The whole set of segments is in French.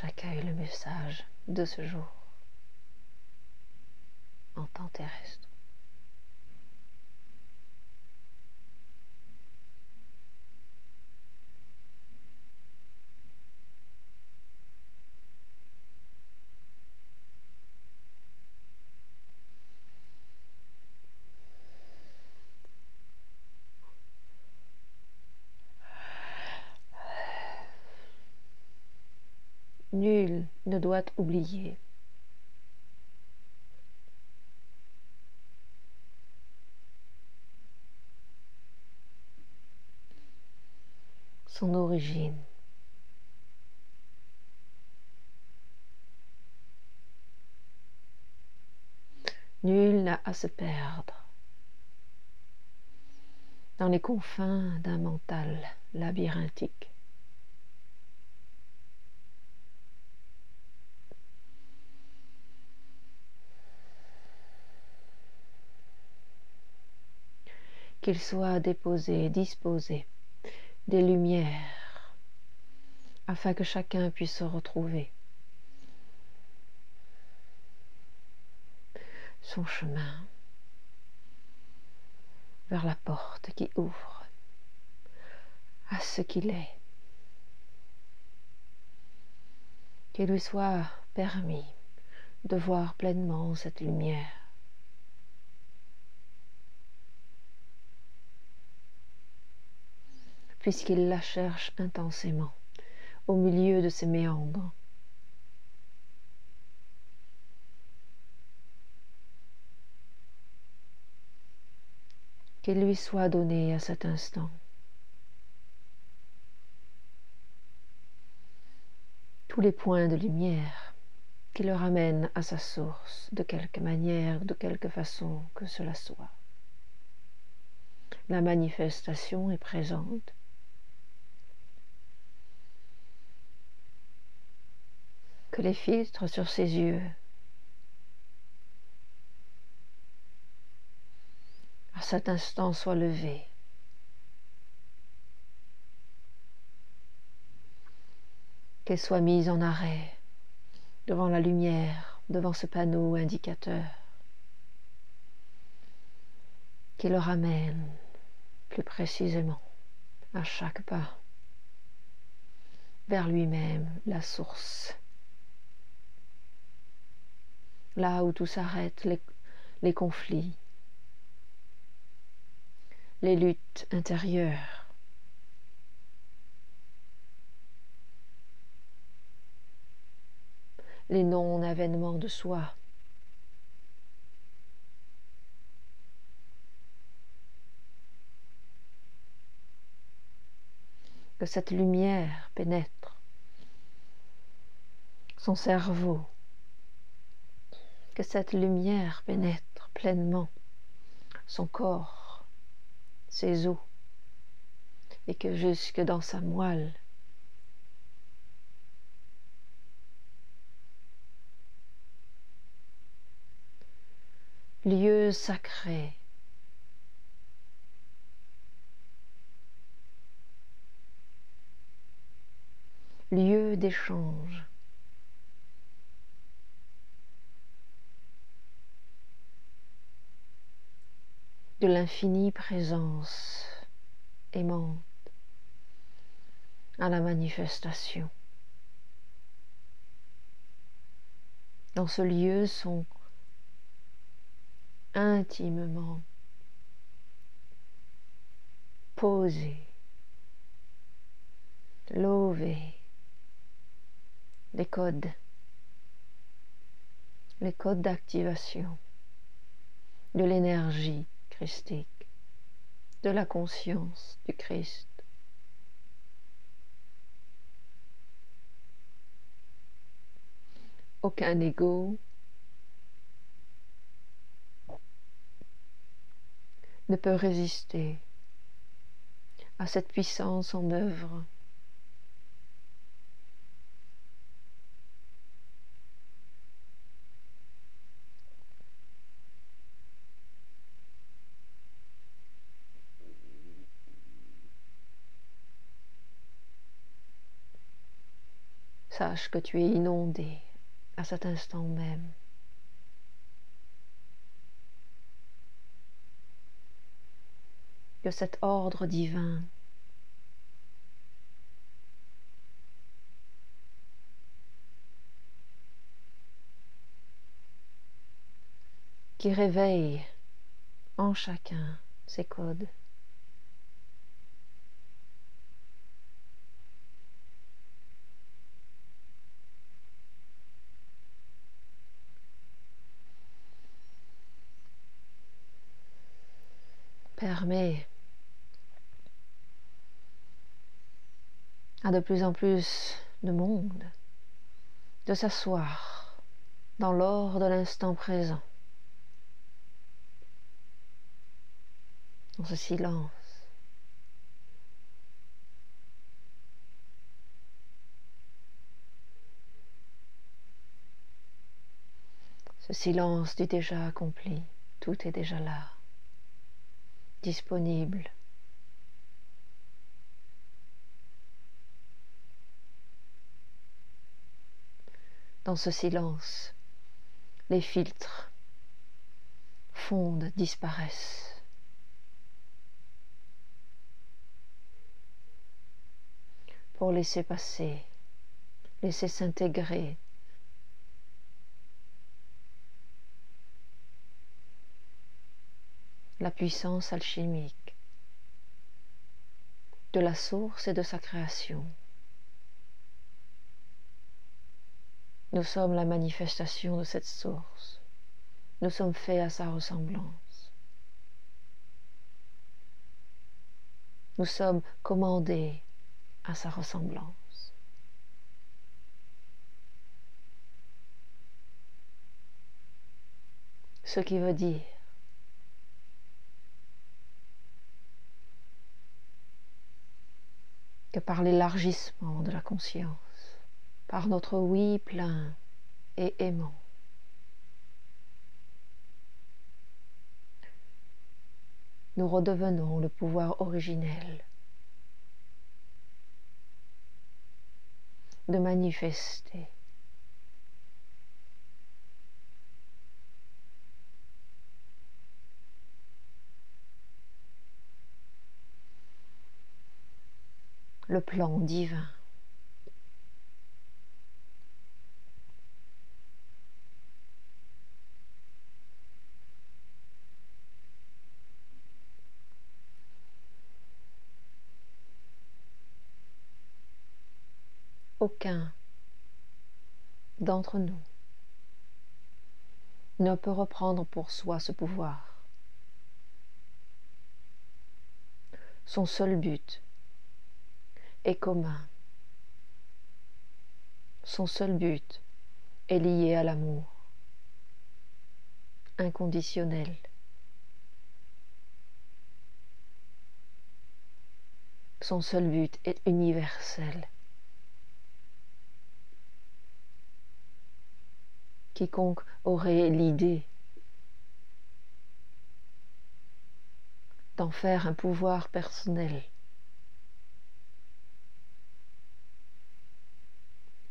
j'accueille le message de ce jour en temps terrestre. Nul ne doit oublier son origine. Nul n'a à se perdre dans les confins d'un mental labyrinthique. Qu'il soit déposé, disposé des lumières, afin que chacun puisse se retrouver son chemin vers la porte qui ouvre à ce qu'il est. Qu'il lui soit permis de voir pleinement cette lumière puisqu'il la cherche intensément au milieu de ses méandres. Qu'il lui soit donné à cet instant tous les points de lumière qui le ramènent à sa source de quelque manière, de quelque façon que cela soit. La manifestation est présente que les filtres sur ses yeux. À cet instant soient levés. Qu'elle soit mise en arrêt devant la lumière, devant ce panneau indicateur. Qui le ramène plus précisément à chaque pas vers lui-même, la source là où tout s'arrête, les, conflits, les luttes intérieures. les non-avènements de soi. Que cette lumière pénètre son cerveau, que cette lumière pénètre pleinement son corps, ses os, et que jusque dans sa moelle, lieu sacré, lieu d'échange, de l'infinie présence aimante à la manifestation. Dans ce lieu sont intimement posés, lovés les codes, les codes d'activation de l'énergie de la conscience du Christ. Aucun ego ne peut résister à cette puissance en œuvre Sache que tu es inondé à cet instant même. Que cet ordre divin qui réveille en chacun ces codes. À de plus en plus de monde de s'asseoir dans l'or de l'instant présent, dans ce silence. Ce silence du déjà accompli, tout est déjà là disponible. Dans ce silence, les filtres fondent, disparaissent. Pour laisser passer, laisser s'intégrer la puissance alchimique de la source et de sa création. Nous sommes la manifestation de cette source. Nous sommes faits à sa ressemblance. Nous sommes commandés à sa ressemblance. Ce qui veut dire par l'élargissement de la conscience, par notre oui plein et aimant. Nous redevenons le pouvoir originel de manifester plan divin. Aucun d'entre nous ne peut reprendre pour soi ce pouvoir. Son seul but commun. Son seul but est lié à l'amour inconditionnel. Son seul but est universel. Quiconque aurait l'idée d'en faire un pouvoir personnel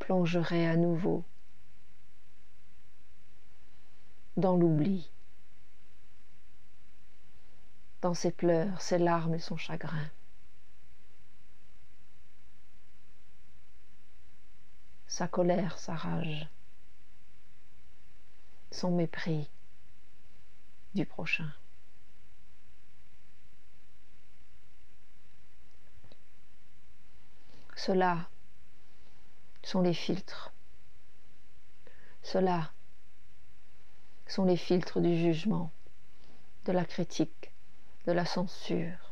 plongerait à nouveau dans l'oubli, dans ses pleurs, ses larmes et son chagrin. Sa colère, sa rage, son mépris du prochain. Cela sont les filtres. Ceux-là sont les filtres du jugement, de la critique, de la censure.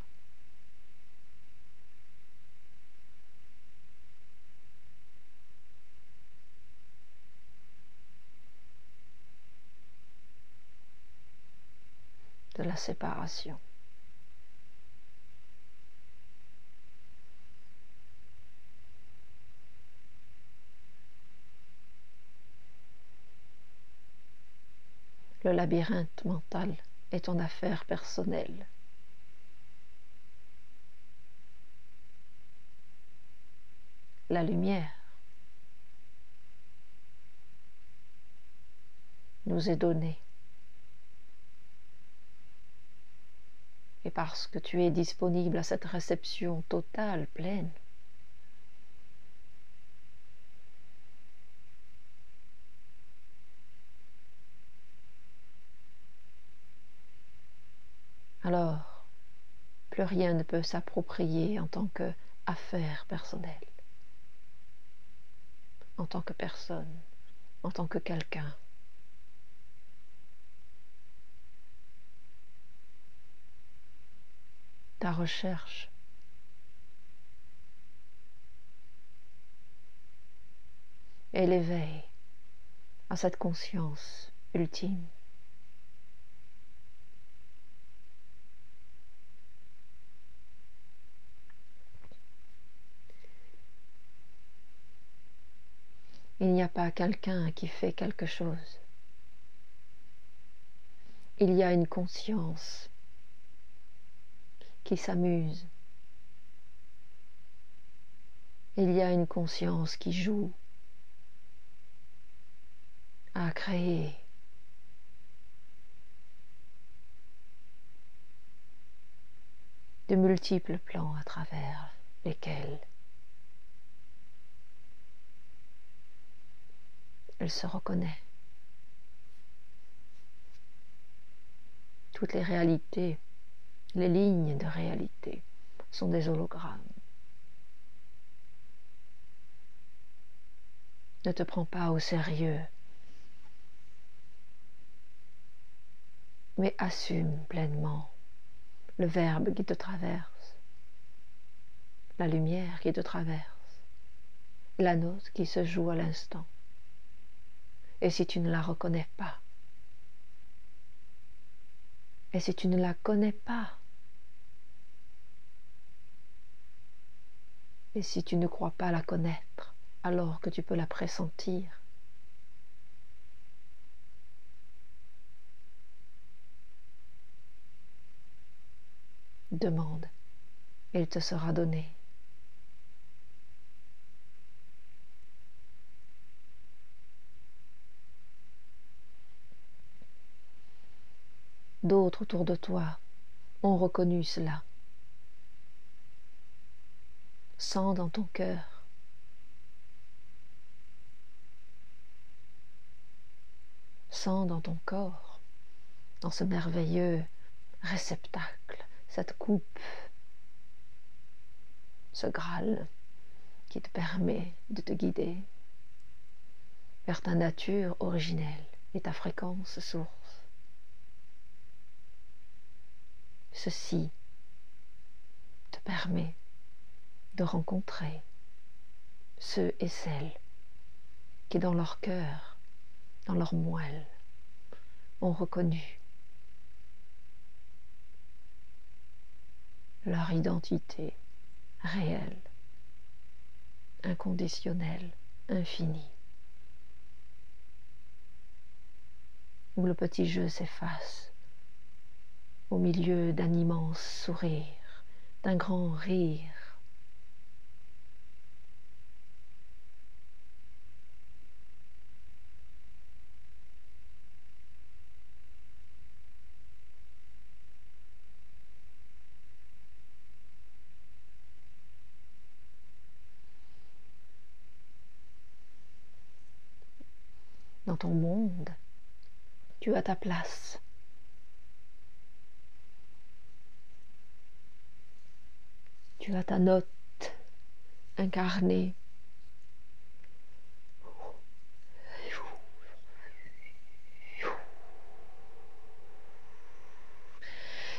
de la séparation. Le labyrinthe mental est ton affaire personnelle. La lumière nous est donnée. Et parce que tu es disponible à cette réception totale, pleine, alors plus rien ne peut s'approprier en tant qu'affaire personnelle, en tant que personne, en tant que quelqu'un. Ta recherche et l'éveil à cette conscience ultime. Il n'y a pas quelqu'un qui fait quelque chose. Il y a une conscience qui s'amuse. Il y a une conscience qui joue à créer. de multiples plans à travers lesquels elle se reconnaît. Toutes les réalités, les lignes de réalité sont des hologrammes. Ne te prends pas au sérieux, mais assume pleinement le verbe qui te traverse, la lumière qui te traverse, la note qui se joue à l'instant. Et si tu ne la reconnais pas? Et si tu ne la connais pas? Et si tu ne crois pas la connaître alors que tu peux la pressentir? Demande, il te sera donné. D'autres autour de toi ont reconnu cela. Sens dans ton cœur. Sens dans ton corps, dans ce merveilleux réceptacle, cette coupe, ce Graal qui te permet de te guider vers ta nature originelle et ta fréquence source. Ceci te permet de rencontrer ceux et celles qui dans leur cœur, dans leur moelle, ont reconnu leur identité réelle, inconditionnelle, infinie, où le petit jeu s'efface au milieu d'un immense sourire, d'un grand rire. Dans ton monde, tu as ta place. Tu as ta note incarnée.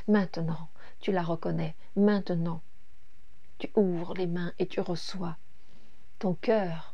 Maintenant, tu la reconnais. Maintenant, tu ouvres les mains et tu reçois. Ton cœur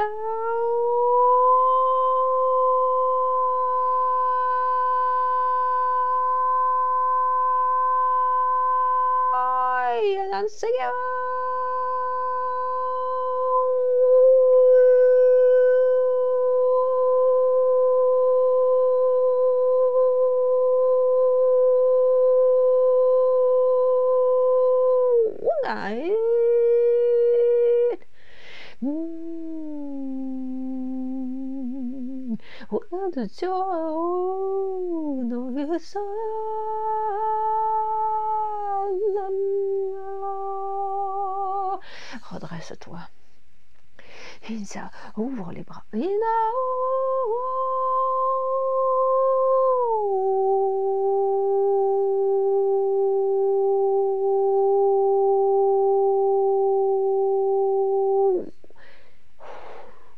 consiguió Nein. Mm. Well, the joy. Redresse-toi. ouvre les bras.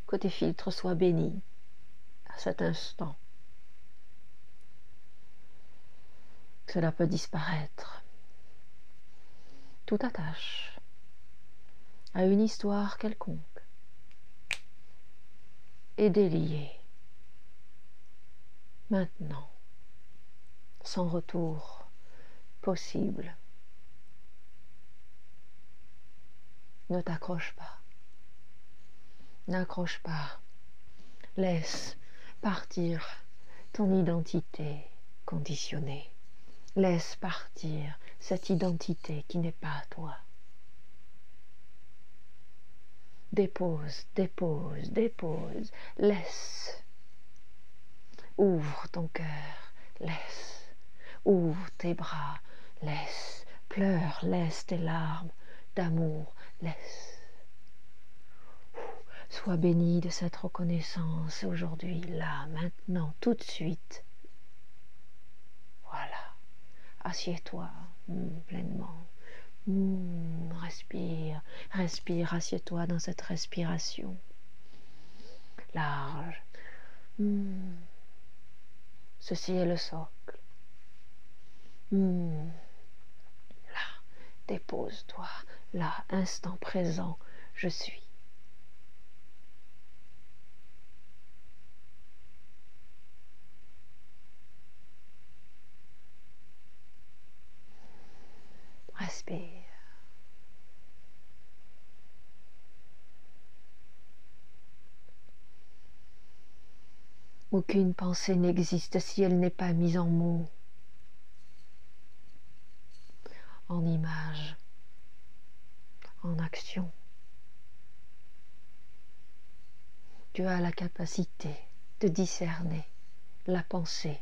Que tes filtres soient bénis à cet instant. Cela peut disparaître. Toute attache à une histoire quelconque est déliée. Maintenant, sans retour possible. Ne t'accroche pas. N'accroche pas. Laisse partir ton identité conditionnée. Laisse partir cette identité qui n'est pas toi. Dépose, dépose, dépose, laisse. Ouvre ton cœur, laisse. Ouvre tes bras, laisse. Pleure, laisse tes larmes d'amour, laisse. Sois béni de cette reconnaissance aujourd'hui, là, maintenant, tout de suite. Assieds-toi hmm, pleinement. Hmm, respire, respire, assieds-toi dans cette respiration large. Hmm. Ceci est le socle. Là, dépose-toi. Là, instant présent, je suis. Respire. Aucune pensée n'existe si elle n'est pas mise en mots, en image, en action. Tu as la capacité de discerner la pensée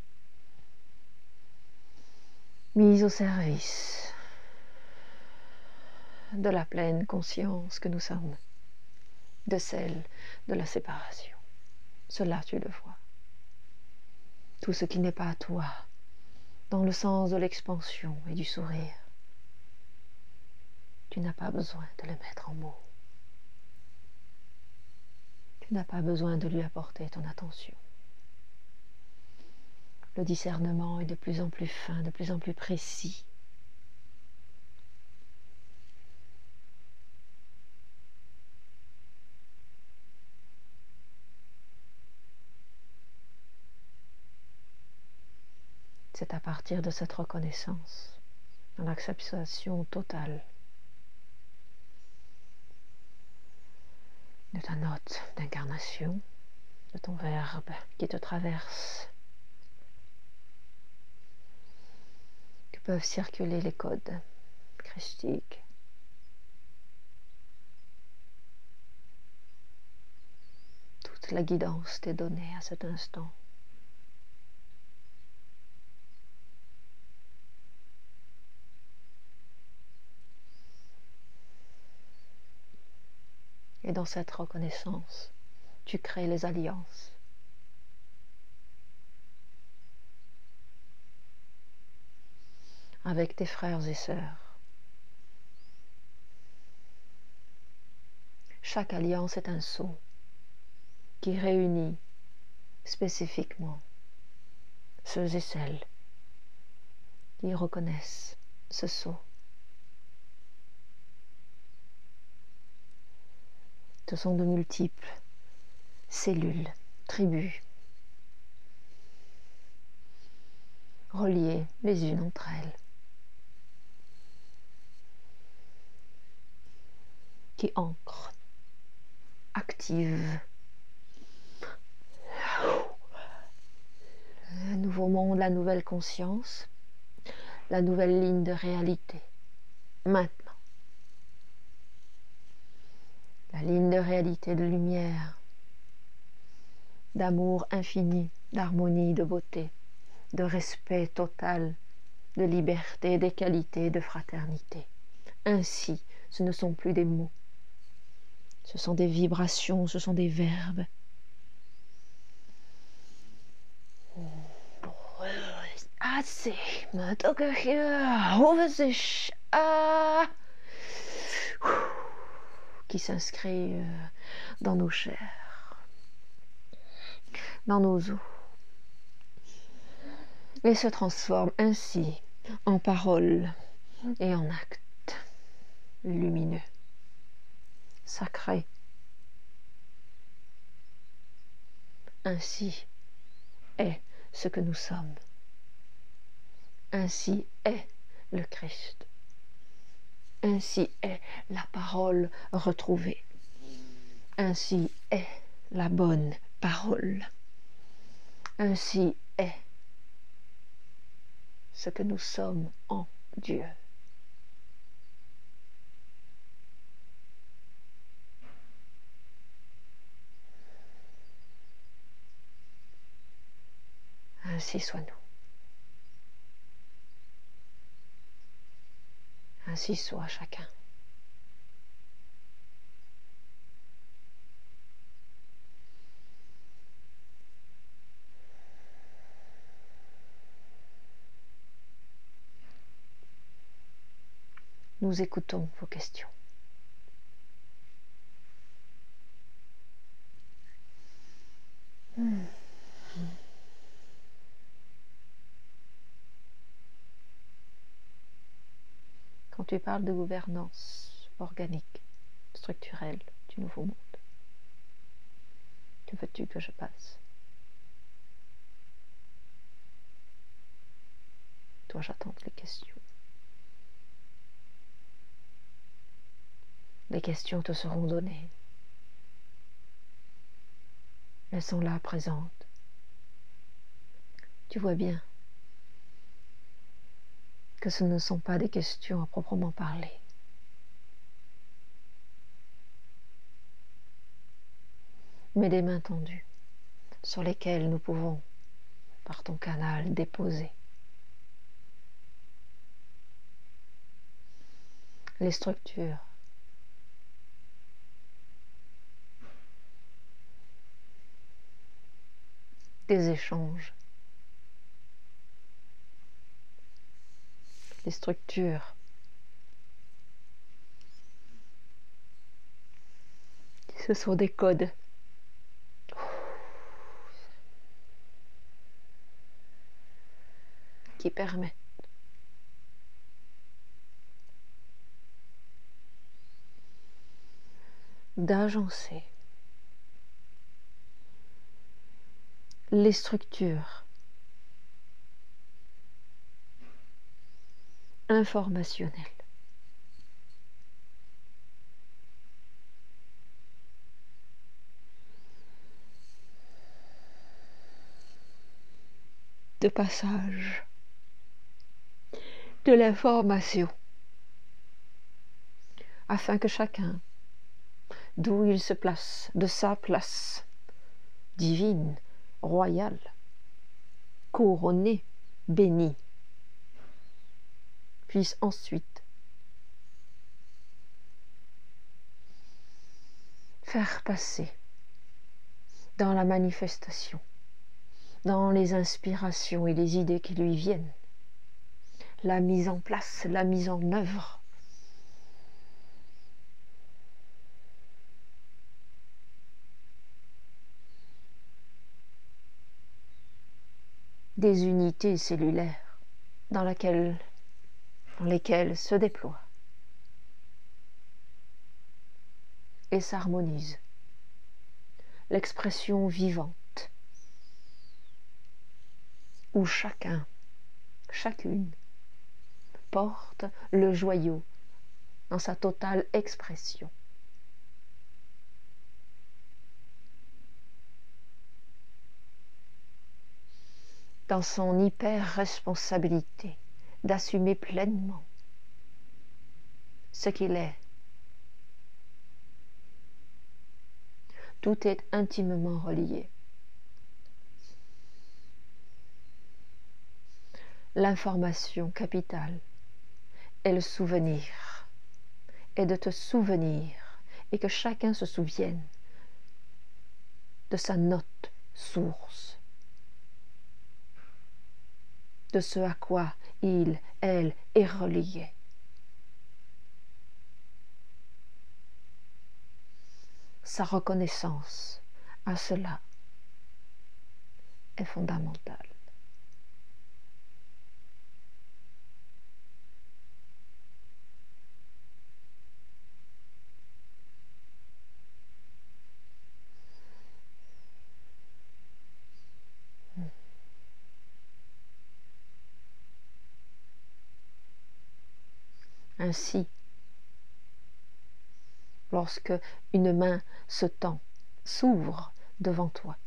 mise au service de la pleine conscience que nous sommes, de celle de la séparation. Cela, tu le vois. Tout ce qui n'est pas à toi, dans le sens de l'expansion et du sourire, tu n'as pas besoin de le mettre en mots. Tu n'as pas besoin de lui apporter ton attention. Le discernement est de plus en plus fin, de plus en plus précis. C'est à partir de cette reconnaissance, dans l'acceptation totale de ta note d'incarnation, de ton verbe qui te traverse, que peuvent circuler les codes christiques. Toute la guidance t'est donnée à cet instant. Et dans cette reconnaissance, tu crées les alliances. avec tes frères et sœurs. Chaque alliance est un sceau qui réunit spécifiquement ceux et celles qui reconnaissent ce sceau Ce sont de multiples cellules, tribus, reliées les unes entre elles, qui ancrent, activent le nouveau monde, la nouvelle conscience, la nouvelle ligne de réalité. Maintenant. La ligne de réalité de lumière, d'amour infini, d'harmonie, de beauté, de respect total, de liberté, d'égalité, de fraternité. Ainsi, ce ne sont plus des mots, ce sont des vibrations, ce sont des verbes. Qui s'inscrit euh, dans nos chairs, dans nos os, et se transforme ainsi en paroles et en actes lumineux, sacrés. Ainsi est ce que nous sommes. Ainsi est le Christ. Ainsi est la parole retrouvée. Ainsi est la bonne parole. Ainsi est ce que nous sommes en Dieu. Ainsi soit-nous. Ainsi soit chacun. Nous écoutons vos questions. Hmm. Tu parles de gouvernance organique, structurelle du nouveau monde. Que veux-tu que je passe? Toi, j'attends les questions? Les questions te seront données. Elles sont là présentes. Tu vois bien que ce ne sont pas des questions à proprement parler. mais des mains tendues sur lesquelles nous pouvons, par ton canal, déposer. Les structures. Des échanges les structures. Ce sont des codes. qui permettent d'agencer les structures informationnel. de passage de l'information afin que chacun, d'où il se place, de sa place divine, royale, couronnée, bénie, puisse ensuite faire passer dans la manifestation, dans les inspirations et les idées qui lui viennent, la mise en place, la mise en œuvre. des unités cellulaires dans laquelle dans se déploie et s'harmonise. L'expression vivante, où chacun, chacune, porte le joyau dans sa totale expression. dans son hyper-responsabilité d'assumer pleinement ce qu'il est. Tout est intimement relié. L'information capitale est le souvenir, est de te souvenir et que chacun se souvienne de sa note source de ce à quoi il, elle est relié. Sa reconnaissance à cela est fondamentale. Ainsi, lorsque une main se tend, s'ouvre devant toi,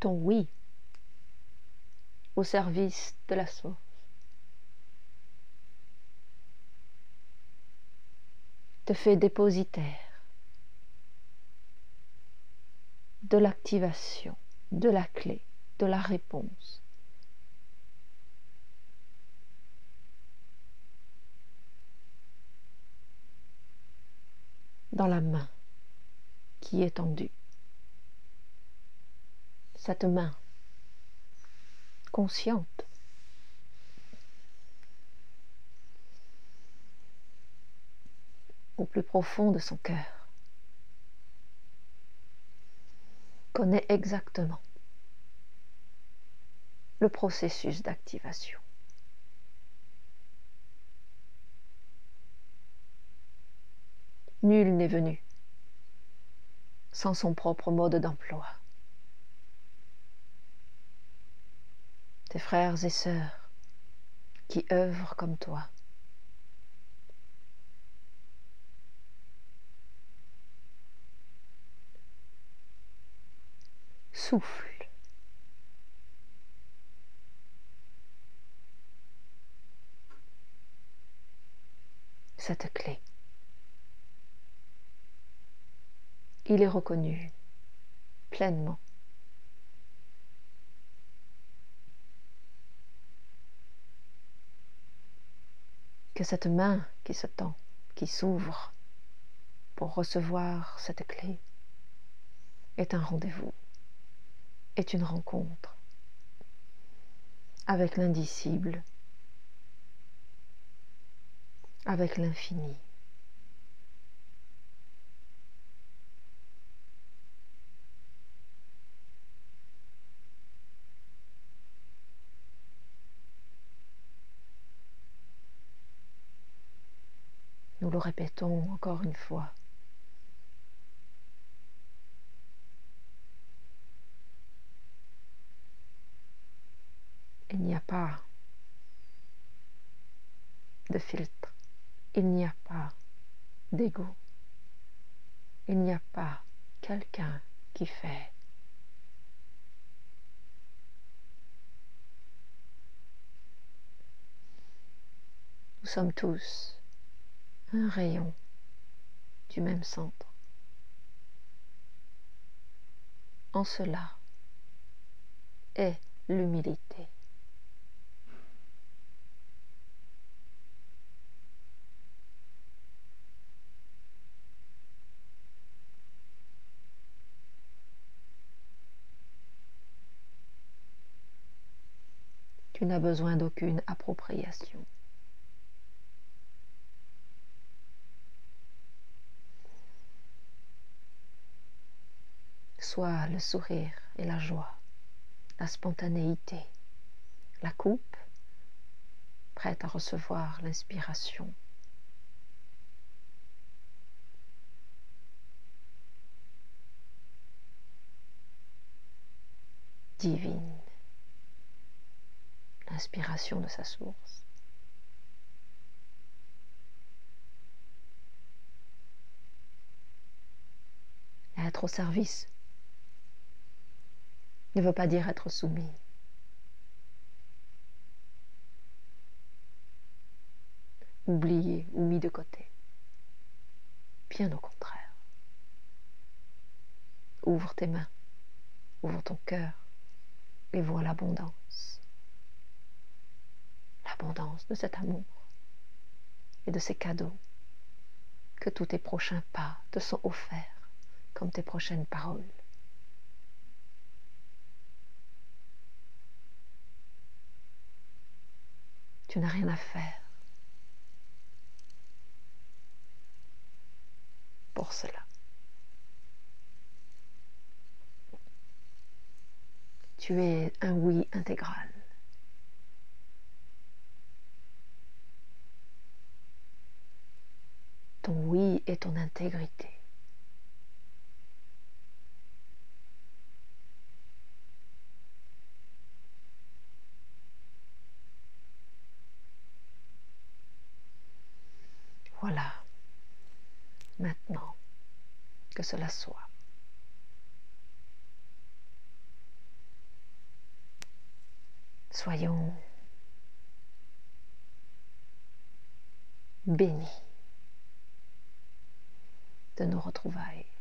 ton oui au service de la source. te fait dépositaire de l'activation, de la clé, de la réponse. dans la main qui est tendue. Cette main consciente au plus profond de son cœur. Connaît exactement le processus d'activation. Nul n'est venu sans son propre mode d'emploi. Tes frères et sœurs qui œuvrent comme toi Cette clé. Il est reconnu pleinement. Que cette main qui se tend, qui s'ouvre pour recevoir cette clé, est un rendez-vous est une rencontre avec l'indicible, avec l'infini. Nous le répétons encore une fois. Il n'y a pas de filtre, il n'y a pas d'ego, il n'y a pas quelqu'un qui fait. Nous sommes tous un rayon du même centre. En cela est l'humilité. Tu n'as besoin d'aucune appropriation. Sois le sourire et la joie la spontanéité, la coupe prête à recevoir l'inspiration. divine, de sa source. Être au service ne veut pas dire être soumis. Oublié ou mis de côté. Bien au contraire. Ouvre tes mains, ouvre ton cœur et vois l'abondance. De cet amour et de ces cadeaux que tous tes prochains pas te sont offerts comme tes prochaines paroles. Tu n'as rien à faire pour cela. Tu es un oui intégral. Est ton intégrité. Voilà, maintenant que cela soit. Soyons bénis de nos retrouvailles.